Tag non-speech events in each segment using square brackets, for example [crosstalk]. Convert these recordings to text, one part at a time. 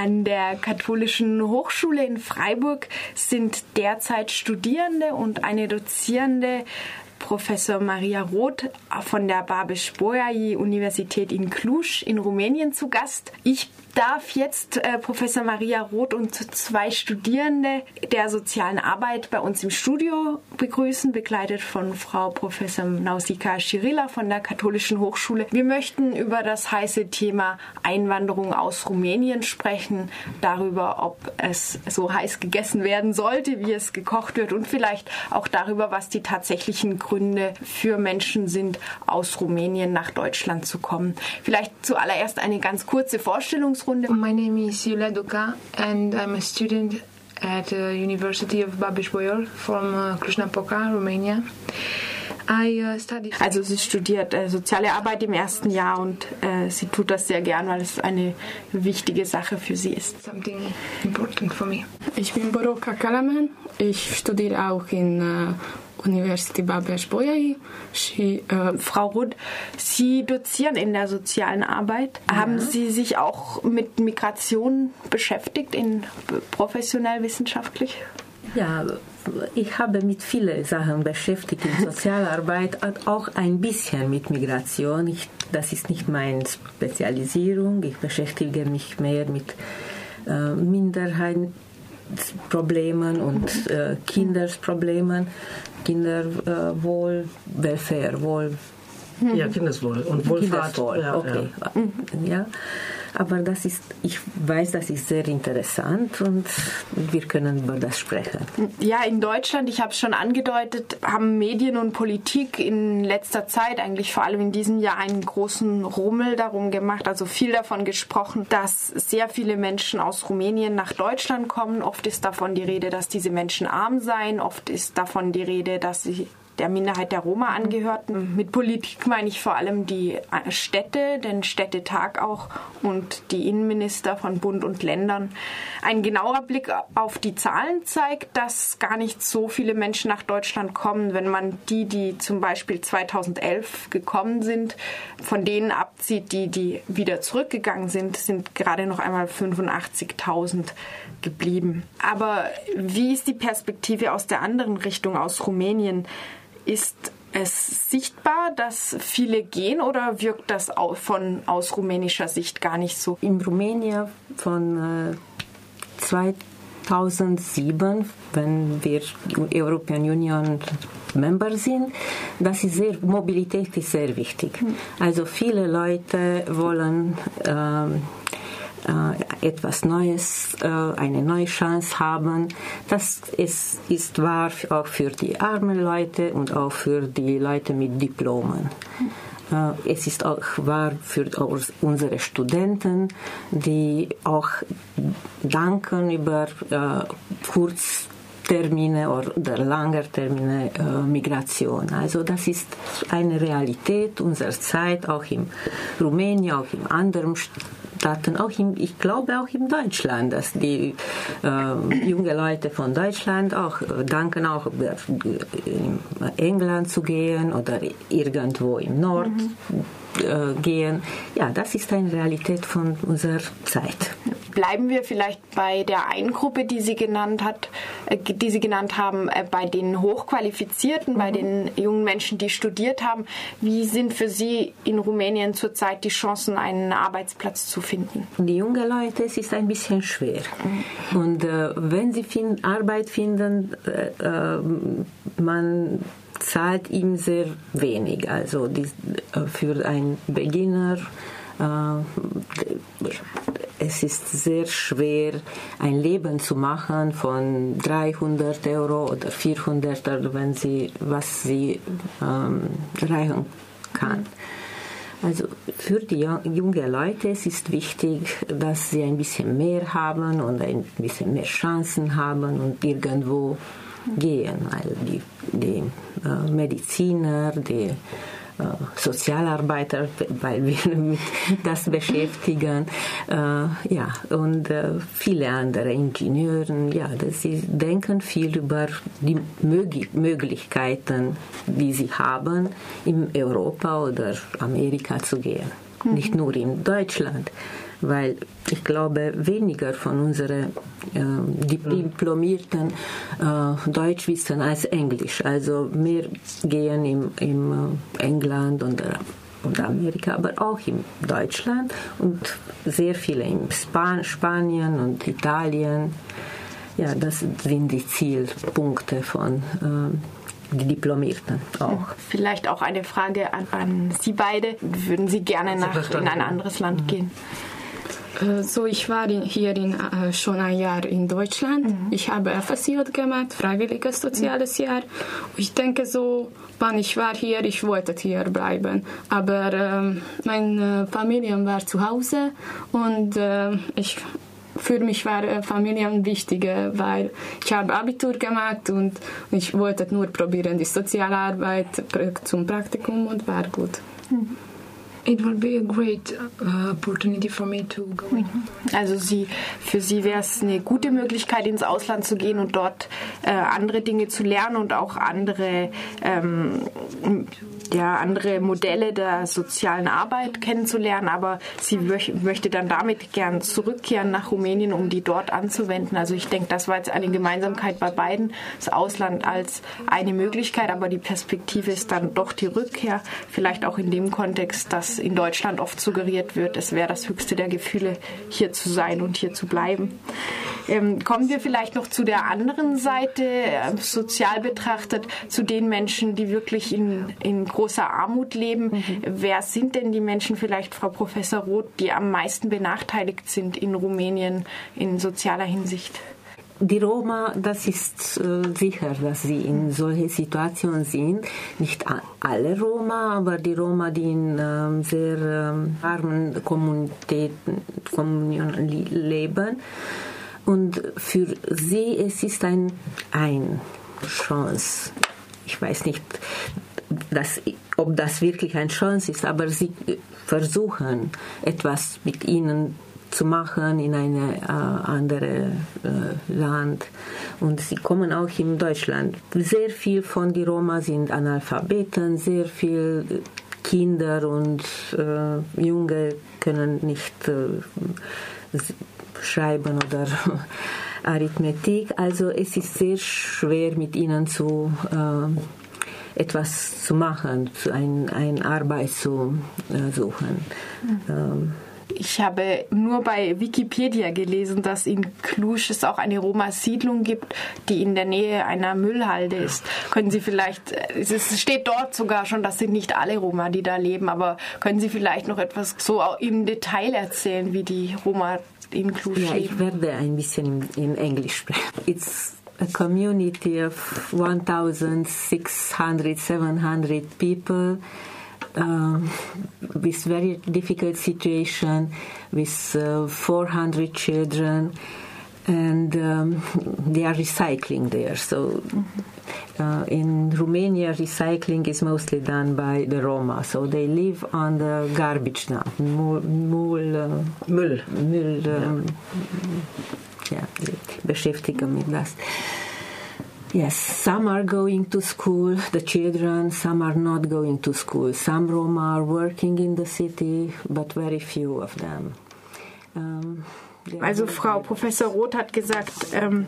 An der Katholischen Hochschule in Freiburg sind derzeit Studierende und eine Dozierende Professor Maria Roth von der Babeș-Bolyai Universität in Cluj in Rumänien zu Gast. Ich darf jetzt äh, Professor Maria Roth und zwei Studierende der sozialen Arbeit bei uns im Studio begrüßen, begleitet von Frau Professor Nausika Schirilla von der Katholischen Hochschule. Wir möchten über das heiße Thema Einwanderung aus Rumänien sprechen, darüber, ob es so heiß gegessen werden sollte, wie es gekocht wird und vielleicht auch darüber, was die tatsächlichen Gründe für Menschen sind, aus Rumänien nach Deutschland zu kommen. Vielleicht zuallererst eine ganz kurze Vorstellungsrunde Runde. My name is Yulia Duka and I'm a student at the University of Babeș-Bolyai from uh, Cluj-Napoca, Romania. Uh, also sie studiert äh, soziale Arbeit im ersten Jahr und äh, sie tut das sehr gern, weil es eine wichtige Sache für sie ist. Something important for me. Ich bin Boroka Kalaman. Ich studiere auch in äh, University Babeș-Bolyai. Äh, Frau Rudd, Sie dozieren in der sozialen Arbeit. Ja. Haben Sie sich auch mit Migration beschäftigt, in professionell wissenschaftlich? Ja, ich habe mit vielen Sachen beschäftigt in Sozialarbeit, auch ein bisschen mit Migration. Ich, das ist nicht meine Spezialisierung. Ich beschäftige mich mehr mit äh, Minderheiten Problemen und äh, Kindersproblemen, Kinderwohl, äh, Welfare, Wohl. Ja, Kindeswohl und Wohlfahrt. Kindeswohl, ja, okay. Ja. ja. Aber das ist, ich weiß, das ist sehr interessant und wir können über das sprechen. Ja, in Deutschland, ich habe es schon angedeutet, haben Medien und Politik in letzter Zeit, eigentlich vor allem in diesem Jahr, einen großen Rummel darum gemacht, also viel davon gesprochen, dass sehr viele Menschen aus Rumänien nach Deutschland kommen. Oft ist davon die Rede, dass diese Menschen arm seien, oft ist davon die Rede, dass sie der Minderheit der Roma angehörten. Mit Politik meine ich vor allem die äh, Städte, den Städtetag auch und die Innenminister von Bund und Ländern. Ein genauer Blick auf die Zahlen zeigt, dass gar nicht so viele Menschen nach Deutschland kommen. Wenn man die, die zum Beispiel 2011 gekommen sind, von denen abzieht, die, die wieder zurückgegangen sind, sind gerade noch einmal 85.000 geblieben. Aber wie ist die Perspektive aus der anderen Richtung, aus Rumänien? Ist es sichtbar, dass viele gehen oder wirkt das von, aus rumänischer Sicht gar nicht so? In Rumänien von äh, 2007, wenn wir European Union Member sind, das ist sehr, Mobilität ist sehr wichtig. Hm. Also viele Leute wollen äh, äh, etwas Neues, äh, eine neue Chance haben. Das ist, ist wahr auch für die armen Leute und auch für die Leute mit Diplomen. Äh, es ist auch wahr für unsere Studenten, die auch danken über kurz Termine oder langer Termine äh, Migration. Also das ist eine Realität unserer Zeit, auch in Rumänien, auch in anderen Staaten, auch im, ich glaube auch in Deutschland, dass die äh, junge Leute von Deutschland auch äh, danken auch äh, in England zu gehen oder irgendwo im Nord. Mhm äh, gehen. Ja, das ist eine Realität von unserer Zeit. Bleiben wir vielleicht bei der einen Gruppe, die Sie genannt hat, äh, die Sie genannt haben, äh, bei den Hochqualifizierten, mhm. bei den jungen Menschen, die studiert haben. Wie sind für Sie in Rumänien zurzeit die Chancen, einen Arbeitsplatz zu finden? Die jungen Leute, es ist ein bisschen schwer. Mhm. Und äh, wenn sie find, Arbeit finden, äh, äh man zahlt ihm sehr wenig. Also die, äh, für einen Beginner äh, es ist sehr schwer, ein Leben zu machen von 300 Euro oder 400 Euro, wenn sie, was sie ähm, erreichen kann. Also für die jungen Leute es ist wichtig, dass sie ein bisschen mehr haben und ein bisschen mehr Chancen haben und irgendwo gehen, weil die, die äh, Mediziner, die Sozialarbeiter, weil wir [laughs] mit das beschäftigen, äh, ja, und äh, viele andere Ingenieure, ja, dass sie denken viel über die Mög Möglichkeiten, die sie haben, in Europa oder Amerika zu gehen. Mhm. Nicht nur in Deutschland. Weil ich glaube, weniger von unseren äh, Diplomierten äh, Deutsch wissen als Englisch. Also mehr gehen im, im äh, England oder und Amerika, aber auch in Deutschland und sehr viele in Span Spanien und Italien. Ja, das sind die Zielpunkte von äh, die Diplomierten auch. Vielleicht auch eine Frage an, an Sie beide. Würden Sie gerne nach, in ein anderes Land mhm. gehen? Äh, so, ich war in, hier in, äh, schon ein Jahr in Deutschland. Mhm. Ich habe FSJ gemacht, freiwilliges soziales mhm. Jahr. Ich denke so, wann ich war hier, ich wollte hier bleiben. Aber äh, meine Familie war zu Hause und äh, ich für mich war äh, Familie wichtiger, weil ich habe Abitur gemacht und ich wollte nur probieren die Sozialarbeit zum Praktikum und war gut. Mhm. It uh, in. Also sie, für sie wäre es eine gute Möglichkeit, ins Ausland zu gehen und dort äh, andere Dinge zu lernen und auch andere ähm, ja, andere Modelle der sozialen Arbeit kennenzulernen, aber sie möchte dann damit gern zurückkehren nach Rumänien, um die dort anzuwenden. Also ich denke, das war jetzt eine Gemeinsamkeit bei beiden. Das Ausland als eine Möglichkeit, aber die Perspektive ist dann doch die Rückkehr. Vielleicht auch in dem Kontext, dass in Deutschland oft suggeriert wird, es wäre das höchste der Gefühle, hier zu sein und hier zu bleiben. Ähm, kommen wir vielleicht noch zu der anderen Seite, äh, sozial betrachtet, zu den Menschen, die wirklich in, in großer Armut leben. Mhm. Wer sind denn die Menschen, vielleicht Frau Professor Roth, die am meisten benachteiligt sind in Rumänien in sozialer Hinsicht? Die Roma, das ist äh, sicher, dass sie in solche Situationen sind. Nicht alle Roma, aber die Roma, die in äh, sehr äh, armen Kommunitäten Kommunen leben. Und für sie es ist ein, ein Chance. Ich weiß nicht, dass, ob das wirklich eine Chance ist, aber sie versuchen etwas mit ihnen zu machen in ein äh, anderes äh, Land. Und sie kommen auch in Deutschland. Sehr viel von den Roma sind Analphabeten, sehr viel Kinder und äh, Junge können nicht äh, schreiben oder [laughs] Arithmetik. Also es ist sehr schwer mit ihnen zu äh, etwas zu machen, eine ein Arbeit zu äh, suchen. Mhm. Ähm, ich habe nur bei Wikipedia gelesen, dass in Cluj es auch eine Roma-Siedlung gibt, die in der Nähe einer Müllhalde ist. Können Sie vielleicht, es steht dort sogar schon, das sind nicht alle Roma, die da leben, aber können Sie vielleicht noch etwas so im Detail erzählen, wie die Roma in Cluj ja, Ich werde ein bisschen in Englisch sprechen. It's a community of 1,600, 700 people. Um, with very difficult situation, with uh, 400 children, and um, they are recycling there. So uh, in Romania, recycling is mostly done by the Roma. So they live on the garbage now. Müll. Müll. Uh. Müll um, ja, beschäftigen mit das. Yes, some are going to school, the children, some are not going to school. Some Roma are working in the city, but very few of them. Um, also Frau Professor Roth hat gesagt, ähm,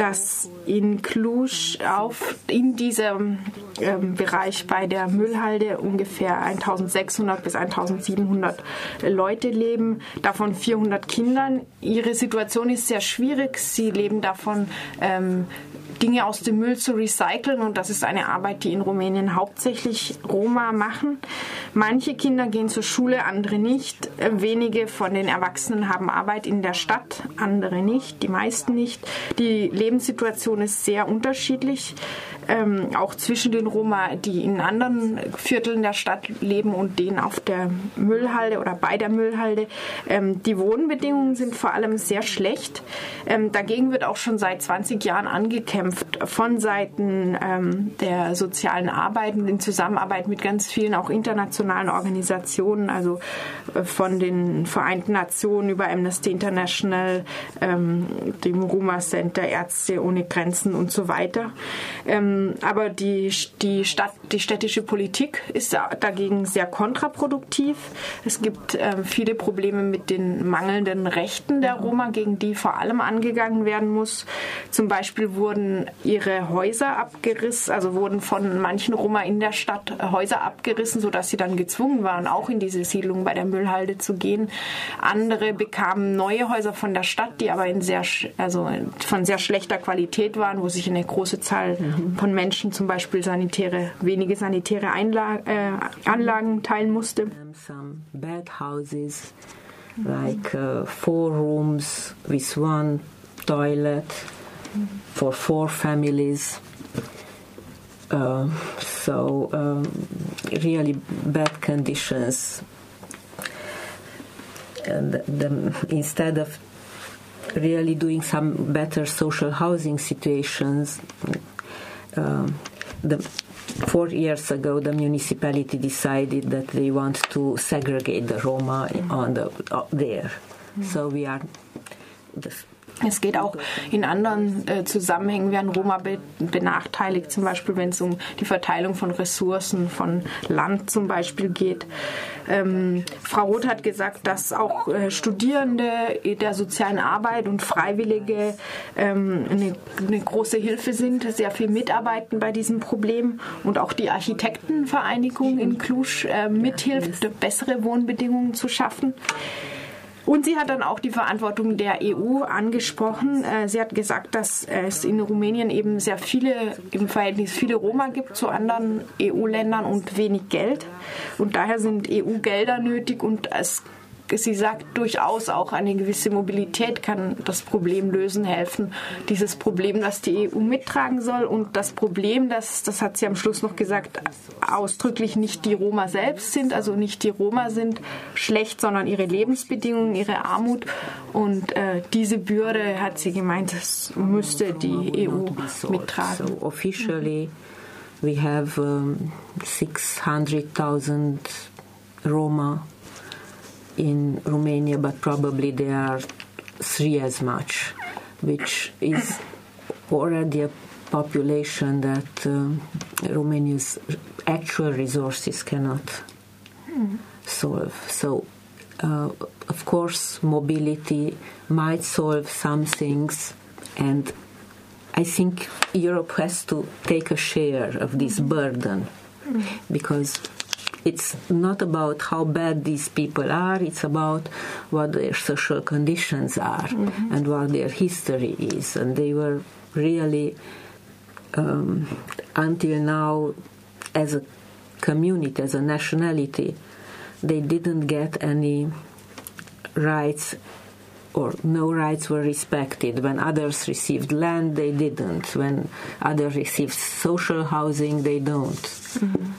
dass in Cluj auf, in diesem ähm, Bereich bei der Müllhalde ungefähr 1600 bis 1700 Leute leben, davon 400 Kindern. Ihre Situation ist sehr schwierig. Sie leben davon ähm, Dinge aus dem Müll zu recyceln und das ist eine Arbeit, die in Rumänien hauptsächlich Roma machen. Manche Kinder gehen zur Schule, andere nicht. Wenige von den Erwachsenen haben Arbeit in der Stadt, andere nicht, die meisten nicht. Die Lebenssituation ist sehr unterschiedlich ähm, auch zwischen den Roma, die in anderen Vierteln der Stadt leben und denen auf der Müllhalde oder bei der Müllhalde. Ähm, die Wohnbedingungen sind vor allem sehr schlecht. Ähm, dagegen wird auch schon seit 20 Jahren angekämpft von Seiten ähm, der sozialen Arbeit in Zusammenarbeit mit ganz vielen auch internationalen Organisationen, also äh, von den Vereinten Nationen über Amnesty International, ähm, dem Roma Center, Ärzte ohne Grenzen und so weiter. Ähm, Ähm, aber die, die, Stadt, die städtische Politik ist dagegen sehr kontraproduktiv. Es gibt ähm, viele Probleme mit den mangelnden Rechten der Roma, gegen die vor allem angegangen werden muss. Zum Beispiel wurden ihre Häuser abgerissen, also wurden von manchen Roma in der Stadt Häuser abgerissen, sodass sie dann gezwungen waren, auch in diese Siedlung bei der Müllhalde zu gehen. Andere bekamen neue Häuser von der Stadt, die aber in sehr, also von sehr schlechter Qualität waren, wo sich eine große Zahl mhm. Von Menschen zum Beispiel sanitäre, wenige sanitäre Einlagen, äh, Anlagen teilen musste. Some bad houses, like uh, four rooms with one toilet for four families. Uh, so um, really bad conditions and the, instead of really doing some better social housing situations, Um, the, four years ago the municipality decided that they want to segregate the Roma on the uh, there. So we are the Es geht auch in anderen äh, Zusammenhängen, werden Roma be benachteiligt, zum Beispiel wenn es um die Verteilung von Ressourcen, von Land zum Beispiel geht. Ähm, Frau Roth hat gesagt, dass auch äh, Studierende der sozialen Arbeit und Freiwillige ähm, eine, eine, große Hilfe sind, sehr viel mitarbeiten bei diesem Problem und auch die Architektenvereinigung in Cluj äh, mithilft, bessere Wohnbedingungen zu schaffen. Und sie hat dann auch die Verantwortung der EU angesprochen. Äh, sie hat gesagt, dass es in Rumänien eben sehr viele, im Verhältnis viele Roma gibt zu anderen EU-Ländern und wenig Geld. Und daher sind EU-Gelder nötig und es sie sagt durchaus auch eine gewisse Mobilität kann das Problem lösen, helfen. Dieses Problem, das die EU mittragen soll und das Problem, das, das hat sie am Schluss noch gesagt, ausdrücklich nicht die Roma selbst sind, also nicht die Roma sind schlecht, sondern ihre Lebensbedingungen, ihre Armut und äh, diese Bürde, hat sie gemeint, das müsste die EU mittragen. So officially we have um, 600,000 Roma in Romania, but probably there are three as much, which is already a population that um, Romania's actual resources cannot mm. solve. So, uh, of course, mobility might solve some things, and I think Europe has to take a share of this burden mm. because it's not about how bad these people are, it's about what their social conditions are mm-hmm. and what their history is. And they were really, um, until now, as a community, as a nationality, they didn't get any rights or no rights were respected. When others received land, they didn't. When others received social housing, they don't. Mm-hmm.